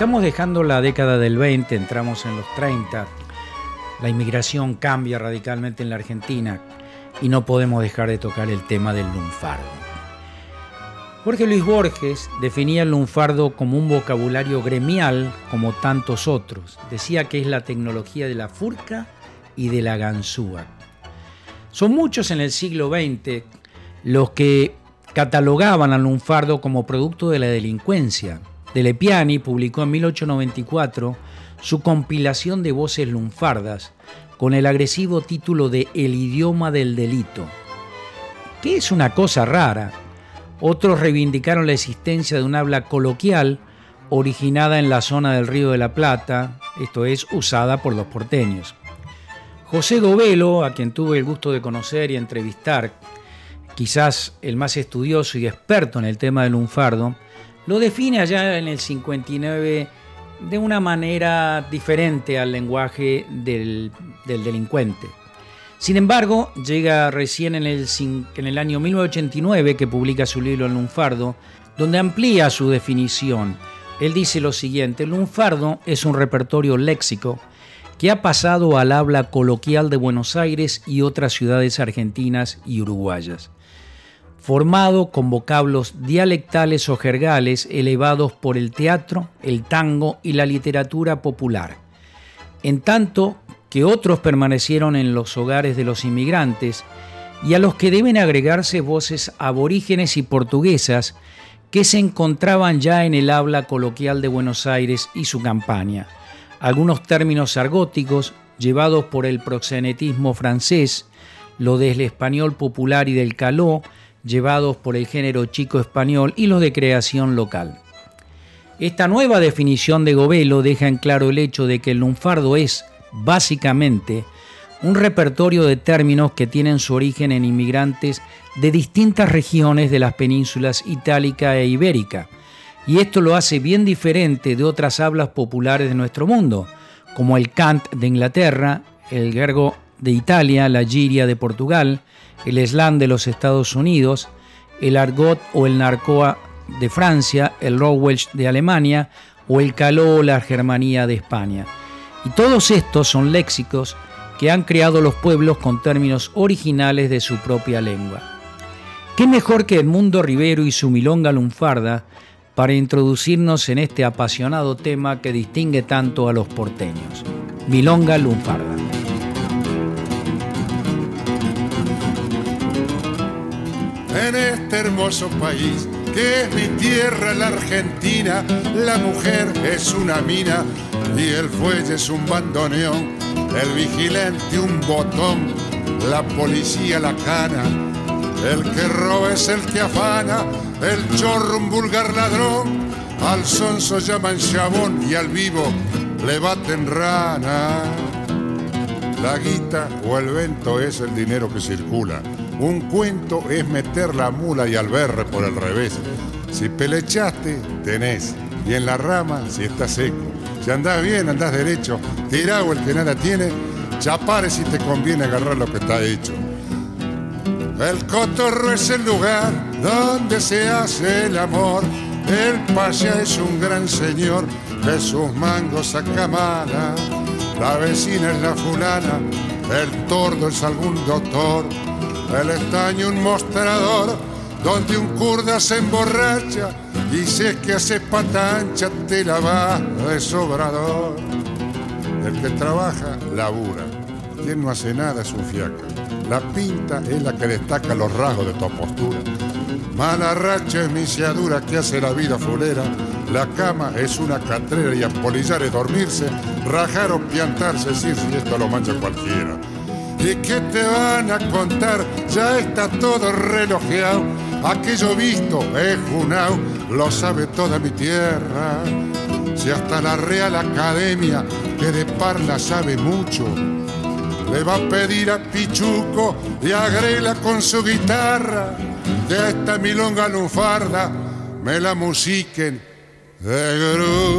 Estamos dejando la década del 20, entramos en los 30. La inmigración cambia radicalmente en la Argentina y no podemos dejar de tocar el tema del lunfardo. Jorge Luis Borges definía el lunfardo como un vocabulario gremial como tantos otros. Decía que es la tecnología de la furca y de la ganzúa. Son muchos en el siglo XX los que catalogaban al lunfardo como producto de la delincuencia. Delepiani publicó en 1894 su compilación de voces lunfardas con el agresivo título de El idioma del delito, que es una cosa rara. Otros reivindicaron la existencia de un habla coloquial originada en la zona del Río de la Plata, esto es, usada por los porteños. José Govelo, a quien tuve el gusto de conocer y entrevistar, quizás el más estudioso y experto en el tema del lunfardo, lo define allá en el 59 de una manera diferente al lenguaje del, delincuente. Sin embargo, llega recién en el, en el año 1989 que publica su libro El lunfardo, donde amplía su definición. Él dice lo siguiente, el lunfardo es un repertorio léxico que ha pasado al habla coloquial de Buenos Aires y otras ciudades argentinas y uruguayas formado con vocablos dialectales o jergales elevados por el teatro, el tango y la literatura popular, en tanto que otros permanecieron en los hogares de los inmigrantes y a los que deben agregarse voces aborígenes y portuguesas que se encontraban ya en el habla coloquial de Buenos Aires y su campaña, algunos términos argóticos llevados por el proxenetismo francés, lo del español popular y del caló, llevados por el género chico español y los de creación local. Esta nueva definición de Govelo deja en claro el hecho de que el lunfardo es, básicamente, un repertorio de términos que tienen su origen en inmigrantes de distintas regiones de las penínsulas itálica e ibérica, y esto lo hace bien diferente de otras hablas populares de nuestro mundo, como el cant de Inglaterra, el gergo de Italia, la giria de Portugal, el slang de los Estados Unidos, el argot o el narcoa de Francia, el Rowelsh de Alemania o el caló o la germanía de España. Y todos estos son léxicos que han creado los pueblos con términos originales de su propia lengua. ¿Qué mejor que Edmundo Rivero y su milonga lunfarda para introducirnos en este apasionado tema que distingue tanto a los porteños? Milonga lunfarda. En este hermoso país que es mi tierra, la Argentina. La mujer es una mina y el fuelle es un bandoneón, el vigilante un botón, la policía la cana. El que roba es el que afana, el chorro un vulgar ladrón, al sonso llaman chabón y al vivo le baten rana. La guita o el vento es el dinero que circula un cuento es meter la mula y al berre por el revés. Si pelechaste, tenés. Y en la rama, si está seco. Si andás bien, andás derecho. Tirado el que nada tiene. Chapare si te conviene agarrar lo que está hecho. El cotorro es el lugar donde se hace el amor. El paya es un gran señor de sus mangos saca mala. La vecina es la fulana, el tordo es algún doctor el estaño un mostrador donde un kurda se emborracha y si es que hace patancha te la va de sobrador. El que trabaja, labura. Quien no hace nada es un fiaca. La pinta es la que destaca los rasgos de tu postura. Mala racha es misiadura que hace la vida fulera. La cama es una catrera y apolillar es dormirse, rajar o piantarse, decir si esto lo mancha cualquiera. ¿Y qué te van a contar? Ya está todo relojeado. Aquello visto es junao, lo sabe toda mi tierra. Si hasta la Real Academia, que de parla sabe mucho, le va a pedir a Pichuco y agrela con su guitarra de esta milonga lunfarda me la musiquen de grupo.